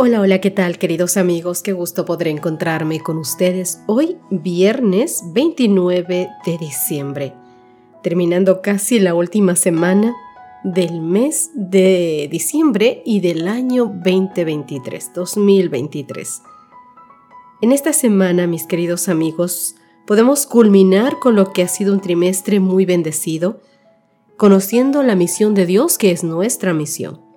Hola, hola, ¿qué tal queridos amigos? Qué gusto poder encontrarme con ustedes hoy, viernes 29 de diciembre, terminando casi la última semana del mes de diciembre y del año 2023, 2023. En esta semana, mis queridos amigos, podemos culminar con lo que ha sido un trimestre muy bendecido, conociendo la misión de Dios que es nuestra misión.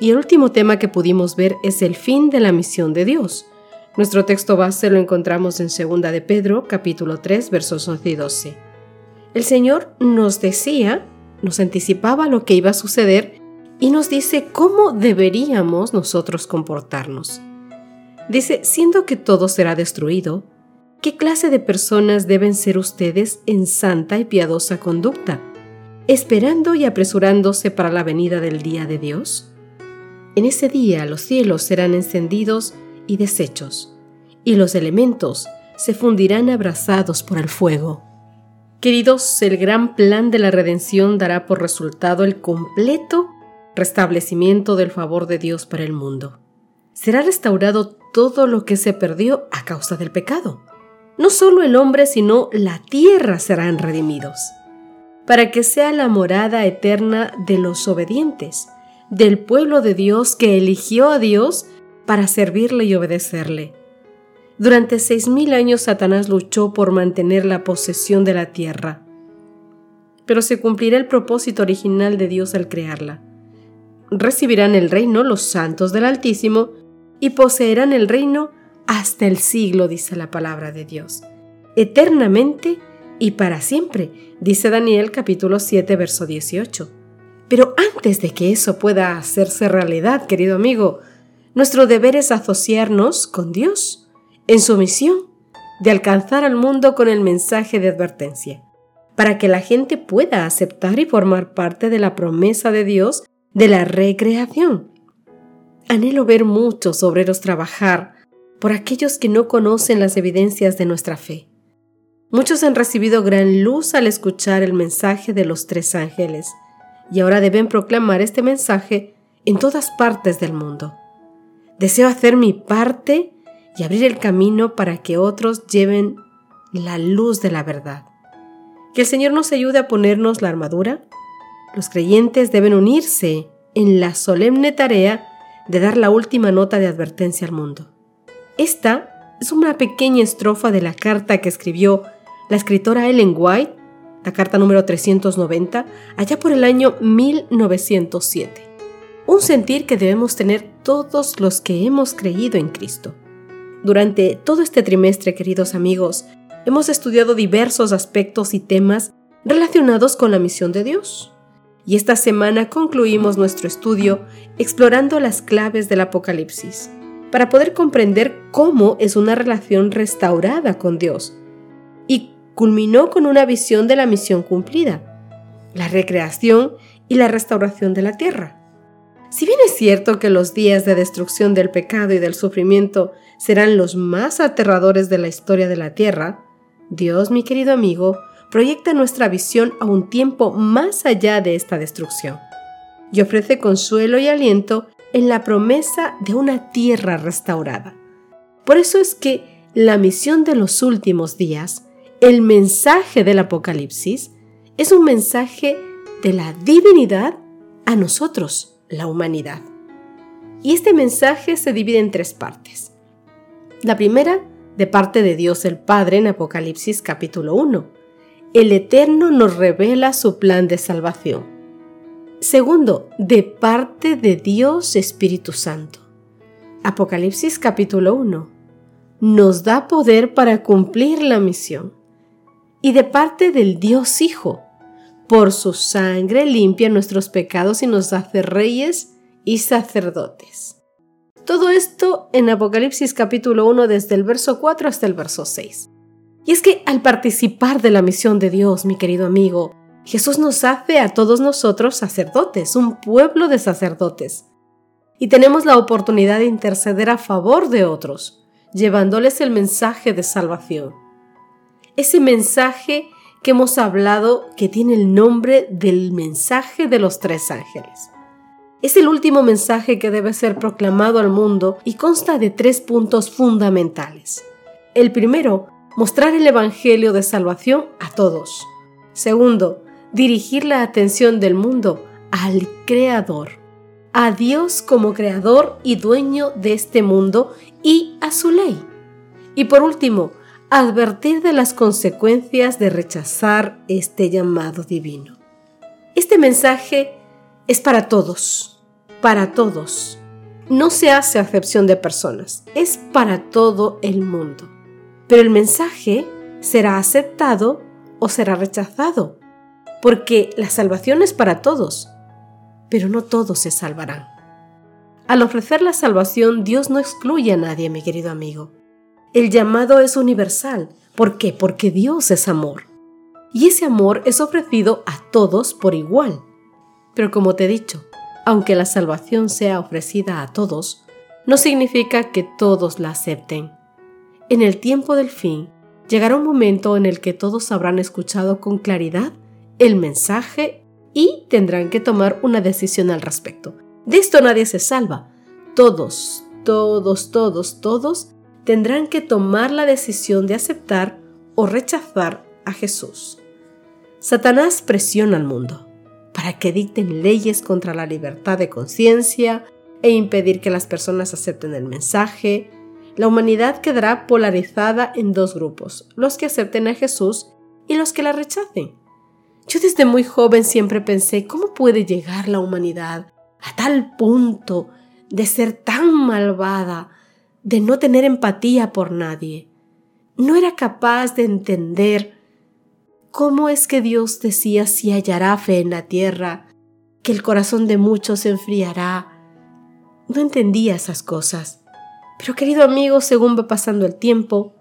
Y el último tema que pudimos ver es el fin de la misión de Dios. Nuestro texto base lo encontramos en 2 de Pedro, capítulo 3, versos 11 y 12. El Señor nos decía, nos anticipaba lo que iba a suceder y nos dice cómo deberíamos nosotros comportarnos. Dice, siendo que todo será destruido, ¿qué clase de personas deben ser ustedes en santa y piadosa conducta, esperando y apresurándose para la venida del día de Dios? En ese día los cielos serán encendidos y deshechos, y los elementos se fundirán abrazados por el fuego. Queridos, el gran plan de la redención dará por resultado el completo restablecimiento del favor de Dios para el mundo. Será restaurado todo lo que se perdió a causa del pecado. No solo el hombre, sino la tierra serán redimidos, para que sea la morada eterna de los obedientes del pueblo de Dios que eligió a Dios para servirle y obedecerle. Durante seis mil años Satanás luchó por mantener la posesión de la tierra, pero se cumplirá el propósito original de Dios al crearla. Recibirán el reino los santos del Altísimo y poseerán el reino hasta el siglo, dice la palabra de Dios, eternamente y para siempre, dice Daniel capítulo 7, verso 18. Pero antes de que eso pueda hacerse realidad, querido amigo, nuestro deber es asociarnos con Dios en su misión de alcanzar al mundo con el mensaje de advertencia, para que la gente pueda aceptar y formar parte de la promesa de Dios de la recreación. Anhelo ver muchos obreros trabajar por aquellos que no conocen las evidencias de nuestra fe. Muchos han recibido gran luz al escuchar el mensaje de los tres ángeles, y ahora deben proclamar este mensaje en todas partes del mundo. Deseo hacer mi parte y abrir el camino para que otros lleven la luz de la verdad. Que el Señor nos ayude a ponernos la armadura. Los creyentes deben unirse en la solemne tarea de dar la última nota de advertencia al mundo. Esta es una pequeña estrofa de la carta que escribió la escritora Ellen White la carta número 390, allá por el año 1907. Un sentir que debemos tener todos los que hemos creído en Cristo. Durante todo este trimestre, queridos amigos, hemos estudiado diversos aspectos y temas relacionados con la misión de Dios. Y esta semana concluimos nuestro estudio explorando las claves del Apocalipsis, para poder comprender cómo es una relación restaurada con Dios y culminó con una visión de la misión cumplida, la recreación y la restauración de la tierra. Si bien es cierto que los días de destrucción del pecado y del sufrimiento serán los más aterradores de la historia de la tierra, Dios, mi querido amigo, proyecta nuestra visión a un tiempo más allá de esta destrucción y ofrece consuelo y aliento en la promesa de una tierra restaurada. Por eso es que la misión de los últimos días el mensaje del Apocalipsis es un mensaje de la divinidad a nosotros, la humanidad. Y este mensaje se divide en tres partes. La primera, de parte de Dios el Padre en Apocalipsis capítulo 1. El Eterno nos revela su plan de salvación. Segundo, de parte de Dios Espíritu Santo. Apocalipsis capítulo 1. Nos da poder para cumplir la misión y de parte del Dios Hijo. Por su sangre limpia nuestros pecados y nos hace reyes y sacerdotes. Todo esto en Apocalipsis capítulo 1 desde el verso 4 hasta el verso 6. Y es que al participar de la misión de Dios, mi querido amigo, Jesús nos hace a todos nosotros sacerdotes, un pueblo de sacerdotes. Y tenemos la oportunidad de interceder a favor de otros, llevándoles el mensaje de salvación. Ese mensaje que hemos hablado que tiene el nombre del mensaje de los tres ángeles. Es el último mensaje que debe ser proclamado al mundo y consta de tres puntos fundamentales. El primero, mostrar el Evangelio de salvación a todos. Segundo, dirigir la atención del mundo al Creador, a Dios como Creador y dueño de este mundo y a su ley. Y por último, advertir de las consecuencias de rechazar este llamado divino. Este mensaje es para todos para todos. No se hace acepción de personas, es para todo el mundo. Pero el mensaje será aceptado o será rechazado, porque la salvación es para todos, pero no todos se salvarán. Al ofrecer la salvación, Dios no excluye a nadie, mi querido amigo. El llamado es universal. ¿Por qué? Porque Dios es amor. Y ese amor es ofrecido a todos por igual. Pero como te he dicho, aunque la salvación sea ofrecida a todos, no significa que todos la acepten. En el tiempo del fin, llegará un momento en el que todos habrán escuchado con claridad el mensaje y tendrán que tomar una decisión al respecto. De esto nadie se salva. Todos, todos, todos, todos tendrán que tomar la decisión de aceptar o rechazar a Jesús. Satanás presiona al mundo para que dicten leyes contra la libertad de conciencia e impedir que las personas acepten el mensaje, la humanidad quedará polarizada en dos grupos, los que acepten a Jesús y los que la rechacen. Yo desde muy joven siempre pensé, ¿cómo puede llegar la humanidad a tal punto de ser tan malvada, de no tener empatía por nadie? No era capaz de entender ¿Cómo es que Dios decía si hallará fe en la tierra, que el corazón de muchos se enfriará? No entendía esas cosas. Pero querido amigo, según va pasando el tiempo,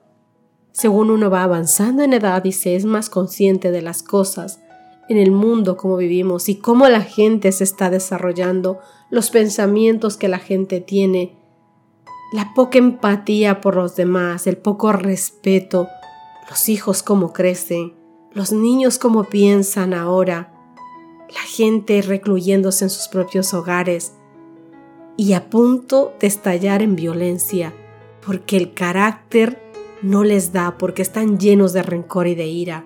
según uno va avanzando en edad y se es más consciente de las cosas en el mundo como vivimos y cómo la gente se está desarrollando, los pensamientos que la gente tiene, la poca empatía por los demás, el poco respeto, los hijos cómo crecen, los niños como piensan ahora, la gente recluyéndose en sus propios hogares y a punto de estallar en violencia, porque el carácter no les da, porque están llenos de rencor y de ira.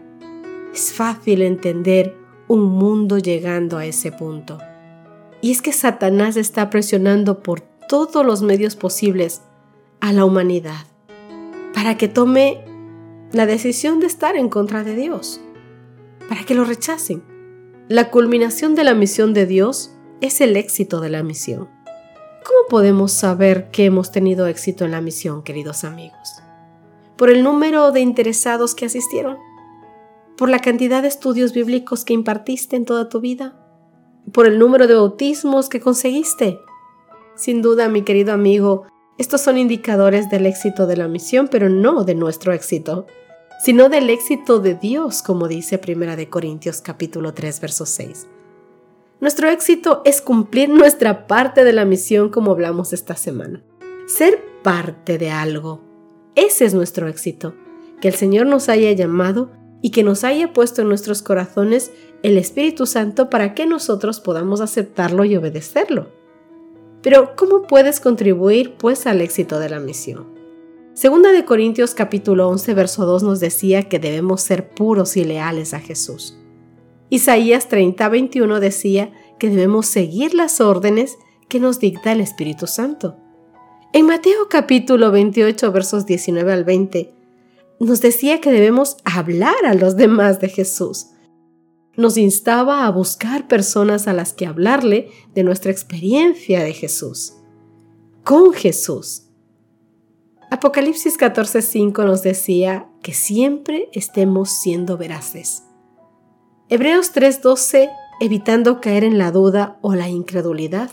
Es fácil entender un mundo llegando a ese punto. Y es que Satanás está presionando por todos los medios posibles a la humanidad para que tome la decisión de estar en contra de Dios, para que lo rechacen. La culminación de la misión de Dios es el éxito de la misión. ¿Cómo podemos saber que hemos tenido éxito en la misión, queridos amigos? ¿Por el número de interesados que asistieron? ¿Por la cantidad de estudios bíblicos que impartiste en toda tu vida? ¿Por el número de bautismos que conseguiste? Sin duda, mi querido amigo, estos son indicadores del éxito de la misión, pero no de nuestro éxito, sino del éxito de Dios, como dice Primera de Corintios capítulo 3, verso 6. Nuestro éxito es cumplir nuestra parte de la misión como hablamos esta semana. Ser parte de algo. Ese es nuestro éxito. Que el Señor nos haya llamado y que nos haya puesto en nuestros corazones el Espíritu Santo para que nosotros podamos aceptarlo y obedecerlo. Pero, ¿cómo puedes contribuir pues al éxito de la misión? Segunda de Corintios capítulo 11 verso 2 nos decía que debemos ser puros y leales a Jesús. Isaías 30 21 decía que debemos seguir las órdenes que nos dicta el Espíritu Santo. En Mateo capítulo 28 versos 19 al 20 nos decía que debemos hablar a los demás de Jesús. Nos instaba a buscar personas a las que hablarle de nuestra experiencia de Jesús, con Jesús. Apocalipsis 14:5 nos decía que siempre estemos siendo veraces. Hebreos 3:12, evitando caer en la duda o la incredulidad.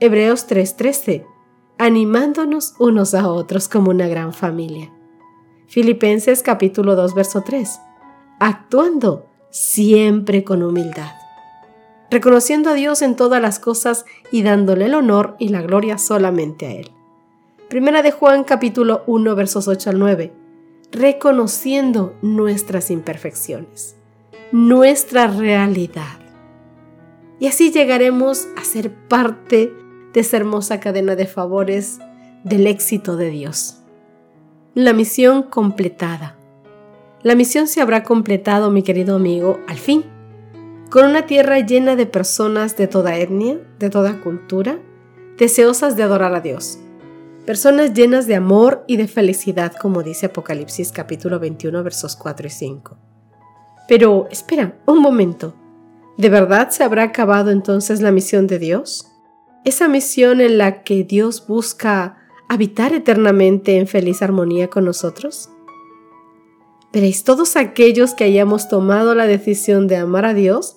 Hebreos 3:13, animándonos unos a otros como una gran familia. Filipenses capítulo 2, verso 3. Actuando siempre con humildad. Reconociendo a Dios en todas las cosas y dándole el honor y la gloria solamente a Él. Primera de Juan capítulo 1 versos 8 al 9. Reconociendo nuestras imperfecciones, nuestra realidad. Y así llegaremos a ser parte de esa hermosa cadena de favores del éxito de Dios. La misión completada. La misión se habrá completado, mi querido amigo, al fin, con una tierra llena de personas de toda etnia, de toda cultura, deseosas de adorar a Dios. Personas llenas de amor y de felicidad, como dice Apocalipsis capítulo 21 versos 4 y 5. Pero espera, un momento. ¿De verdad se habrá acabado entonces la misión de Dios? Esa misión en la que Dios busca habitar eternamente en feliz armonía con nosotros? Veréis, todos aquellos que hayamos tomado la decisión de amar a Dios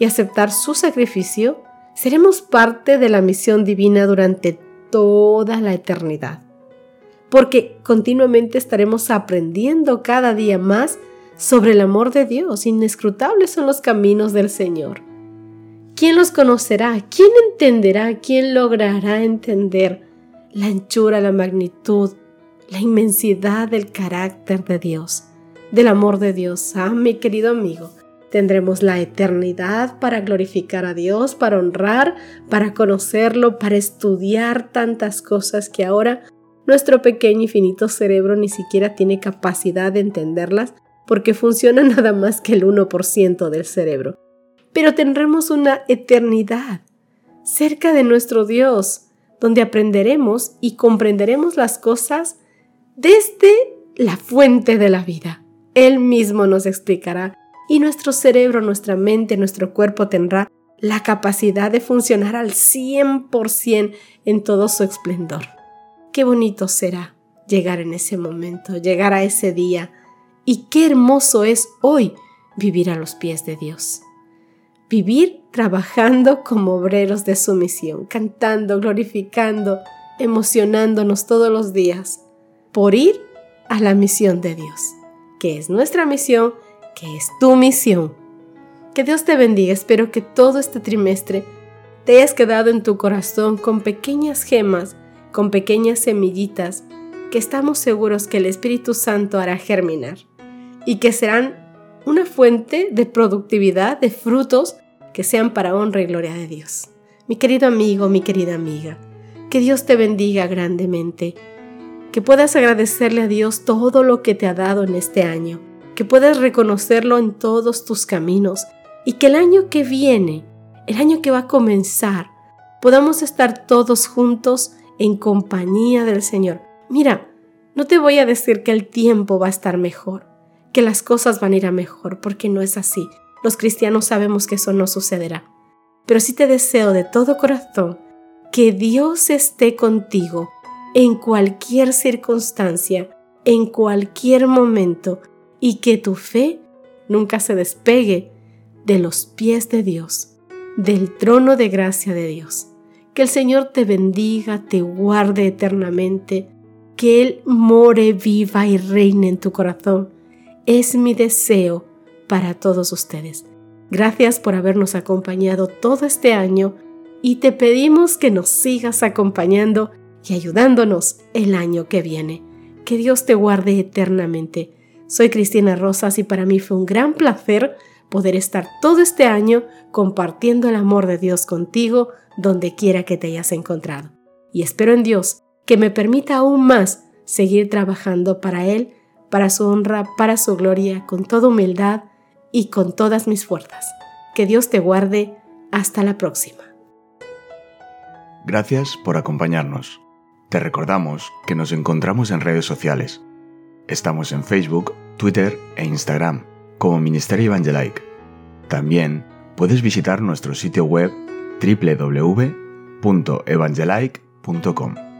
y aceptar su sacrificio, seremos parte de la misión divina durante toda la eternidad. Porque continuamente estaremos aprendiendo cada día más sobre el amor de Dios. Inescrutables son los caminos del Señor. ¿Quién los conocerá? ¿Quién entenderá? ¿Quién logrará entender la anchura, la magnitud, la inmensidad del carácter de Dios, del amor de Dios. Ah, mi querido amigo, tendremos la eternidad para glorificar a Dios, para honrar, para conocerlo, para estudiar tantas cosas que ahora nuestro pequeño y finito cerebro ni siquiera tiene capacidad de entenderlas porque funciona nada más que el 1% del cerebro. Pero tendremos una eternidad cerca de nuestro Dios, donde aprenderemos y comprenderemos las cosas desde la fuente de la vida. Él mismo nos explicará y nuestro cerebro, nuestra mente, nuestro cuerpo tendrá la capacidad de funcionar al 100% en todo su esplendor. Qué bonito será llegar en ese momento, llegar a ese día y qué hermoso es hoy vivir a los pies de Dios. Vivir trabajando como obreros de su misión, cantando, glorificando, emocionándonos todos los días por ir a la misión de Dios, que es nuestra misión, que es tu misión. Que Dios te bendiga. Espero que todo este trimestre te hayas quedado en tu corazón con pequeñas gemas, con pequeñas semillitas que estamos seguros que el Espíritu Santo hará germinar y que serán una fuente de productividad, de frutos que sean para honra y gloria de Dios. Mi querido amigo, mi querida amiga, que Dios te bendiga grandemente, que puedas agradecerle a Dios todo lo que te ha dado en este año, que puedas reconocerlo en todos tus caminos y que el año que viene, el año que va a comenzar, podamos estar todos juntos en compañía del Señor. Mira, no te voy a decir que el tiempo va a estar mejor, que las cosas van a ir a mejor, porque no es así. Los cristianos sabemos que eso no sucederá. Pero sí te deseo de todo corazón que Dios esté contigo en cualquier circunstancia, en cualquier momento, y que tu fe nunca se despegue de los pies de Dios, del trono de gracia de Dios. Que el Señor te bendiga, te guarde eternamente, que Él more, viva y reine en tu corazón. Es mi deseo para todos ustedes. Gracias por habernos acompañado todo este año y te pedimos que nos sigas acompañando y ayudándonos el año que viene. Que Dios te guarde eternamente. Soy Cristina Rosas y para mí fue un gran placer poder estar todo este año compartiendo el amor de Dios contigo donde quiera que te hayas encontrado. Y espero en Dios que me permita aún más seguir trabajando para Él, para su honra, para su gloria, con toda humildad y con todas mis fuerzas. Que Dios te guarde. Hasta la próxima. Gracias por acompañarnos. Te recordamos que nos encontramos en redes sociales. Estamos en Facebook, Twitter e Instagram como Ministerio Evangelike. También puedes visitar nuestro sitio web www.evangelike.com.